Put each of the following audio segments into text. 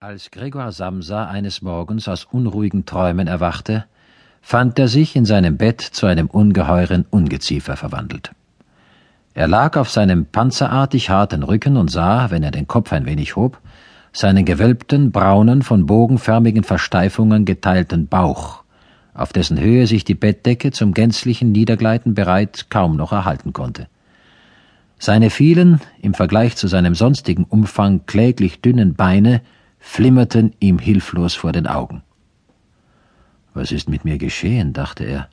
Als Gregor Samsa eines Morgens aus unruhigen Träumen erwachte, fand er sich in seinem Bett zu einem ungeheuren Ungeziefer verwandelt. Er lag auf seinem panzerartig harten Rücken und sah, wenn er den Kopf ein wenig hob, seinen gewölbten, braunen, von bogenförmigen Versteifungen geteilten Bauch, auf dessen Höhe sich die Bettdecke zum gänzlichen Niedergleiten bereit kaum noch erhalten konnte. Seine vielen, im Vergleich zu seinem sonstigen Umfang kläglich dünnen Beine flimmerten ihm hilflos vor den Augen. Was ist mit mir geschehen? dachte er.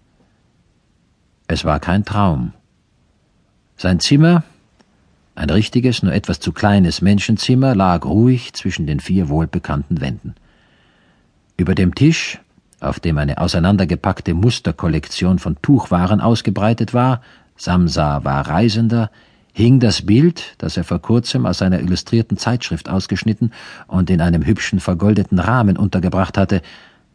Es war kein Traum. Sein Zimmer, ein richtiges, nur etwas zu kleines Menschenzimmer, lag ruhig zwischen den vier wohlbekannten Wänden. Über dem Tisch, auf dem eine auseinandergepackte Musterkollektion von Tuchwaren ausgebreitet war, Samsa war Reisender, hing das Bild, das er vor kurzem aus einer illustrierten Zeitschrift ausgeschnitten und in einem hübschen vergoldeten Rahmen untergebracht hatte.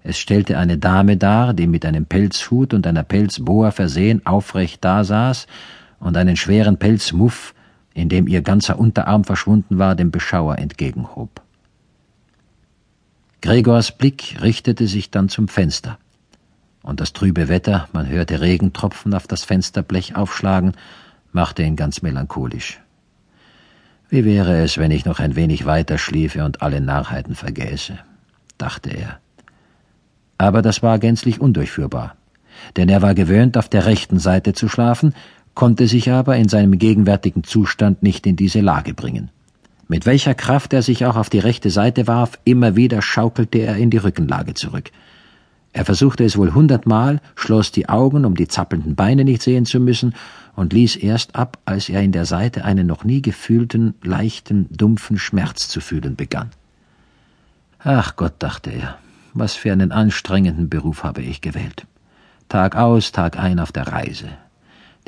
Es stellte eine Dame dar, die mit einem Pelzhut und einer Pelzboa versehen aufrecht dasaß und einen schweren Pelzmuff, in dem ihr ganzer Unterarm verschwunden war, dem Beschauer entgegenhob. Gregors Blick richtete sich dann zum Fenster. Und das trübe Wetter, man hörte Regentropfen auf das Fensterblech aufschlagen, machte ihn ganz melancholisch. Wie wäre es, wenn ich noch ein wenig weiter schliefe und alle Narrheiten vergäße, dachte er. Aber das war gänzlich undurchführbar, denn er war gewöhnt, auf der rechten Seite zu schlafen, konnte sich aber in seinem gegenwärtigen Zustand nicht in diese Lage bringen. Mit welcher Kraft er sich auch auf die rechte Seite warf, immer wieder schaukelte er in die Rückenlage zurück. Er versuchte es wohl hundertmal, schloss die Augen, um die zappelnden Beine nicht sehen zu müssen, und ließ erst ab, als er in der Seite einen noch nie gefühlten, leichten, dumpfen Schmerz zu fühlen begann. Ach Gott, dachte er, was für einen anstrengenden Beruf habe ich gewählt. Tag aus, Tag ein auf der Reise.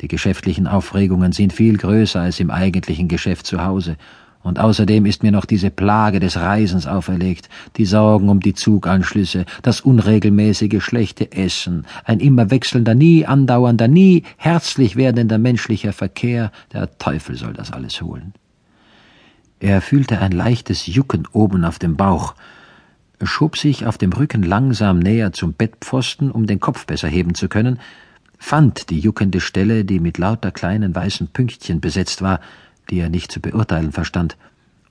Die geschäftlichen Aufregungen sind viel größer als im eigentlichen Geschäft zu Hause, und außerdem ist mir noch diese Plage des Reisens auferlegt, die Sorgen um die Zuganschlüsse, das unregelmäßige schlechte Essen, ein immer wechselnder, nie andauernder, nie herzlich werdender menschlicher Verkehr, der Teufel soll das alles holen. Er fühlte ein leichtes Jucken oben auf dem Bauch, schob sich auf dem Rücken langsam näher zum Bettpfosten, um den Kopf besser heben zu können, fand die juckende Stelle, die mit lauter kleinen weißen Pünktchen besetzt war, die er nicht zu beurteilen verstand,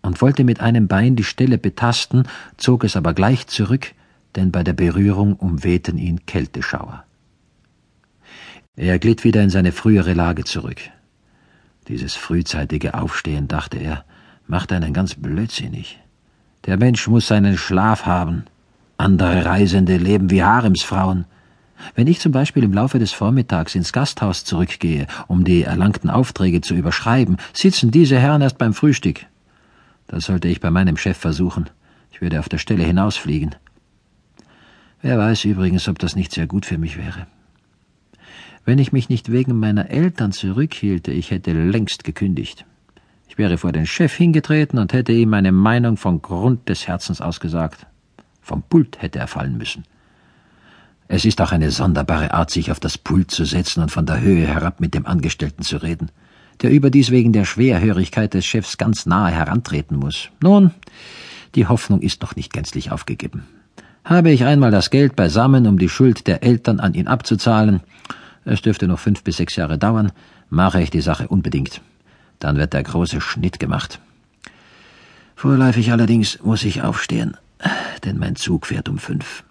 und wollte mit einem Bein die Stelle betasten, zog es aber gleich zurück, denn bei der Berührung umwehten ihn Kälteschauer. Er glitt wieder in seine frühere Lage zurück. Dieses frühzeitige Aufstehen, dachte er, macht einen ganz blödsinnig. Der Mensch muss seinen Schlaf haben. Andere Reisende leben wie Haremsfrauen. Wenn ich zum Beispiel im Laufe des Vormittags ins Gasthaus zurückgehe, um die erlangten Aufträge zu überschreiben, sitzen diese Herren erst beim Frühstück. Das sollte ich bei meinem Chef versuchen. Ich würde auf der Stelle hinausfliegen. Wer weiß übrigens, ob das nicht sehr gut für mich wäre. Wenn ich mich nicht wegen meiner Eltern zurückhielte, ich hätte längst gekündigt. Ich wäre vor den Chef hingetreten und hätte ihm meine Meinung von Grund des Herzens ausgesagt. Vom Pult hätte er fallen müssen. Es ist auch eine sonderbare Art, sich auf das Pult zu setzen und von der Höhe herab mit dem Angestellten zu reden, der überdies wegen der Schwerhörigkeit des Chefs ganz nahe herantreten muss. Nun, die Hoffnung ist noch nicht gänzlich aufgegeben. Habe ich einmal das Geld beisammen, um die Schuld der Eltern an ihn abzuzahlen, es dürfte noch fünf bis sechs Jahre dauern, mache ich die Sache unbedingt. Dann wird der große Schnitt gemacht. Vorläufig allerdings muss ich aufstehen, denn mein Zug fährt um fünf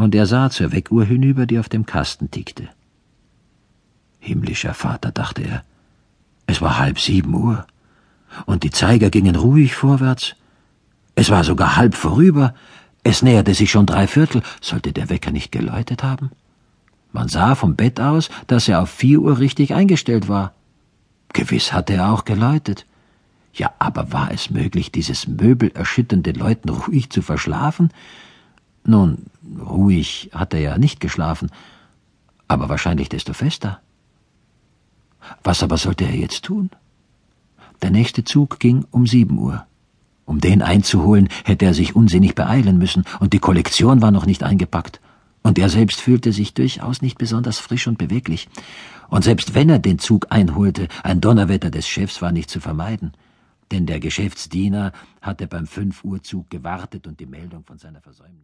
und er sah zur Weckuhr hinüber, die auf dem Kasten tickte. Himmlischer Vater, dachte er, es war halb sieben Uhr, und die Zeiger gingen ruhig vorwärts. Es war sogar halb vorüber, es näherte sich schon drei Viertel, sollte der Wecker nicht geläutet haben? Man sah vom Bett aus, dass er auf vier Uhr richtig eingestellt war. Gewiss hatte er auch geläutet. Ja, aber war es möglich, dieses möbelerschütternde Läuten ruhig zu verschlafen? Nun, ruhig hat er ja nicht geschlafen, aber wahrscheinlich desto fester. Was aber sollte er jetzt tun? Der nächste Zug ging um sieben Uhr. Um den einzuholen, hätte er sich unsinnig beeilen müssen, und die Kollektion war noch nicht eingepackt. Und er selbst fühlte sich durchaus nicht besonders frisch und beweglich. Und selbst wenn er den Zug einholte, ein Donnerwetter des Chefs war nicht zu vermeiden. denn der Geschäftsdiener hatte beim Fünf-Uhr-Zug gewartet und die Meldung von seiner Versäumnis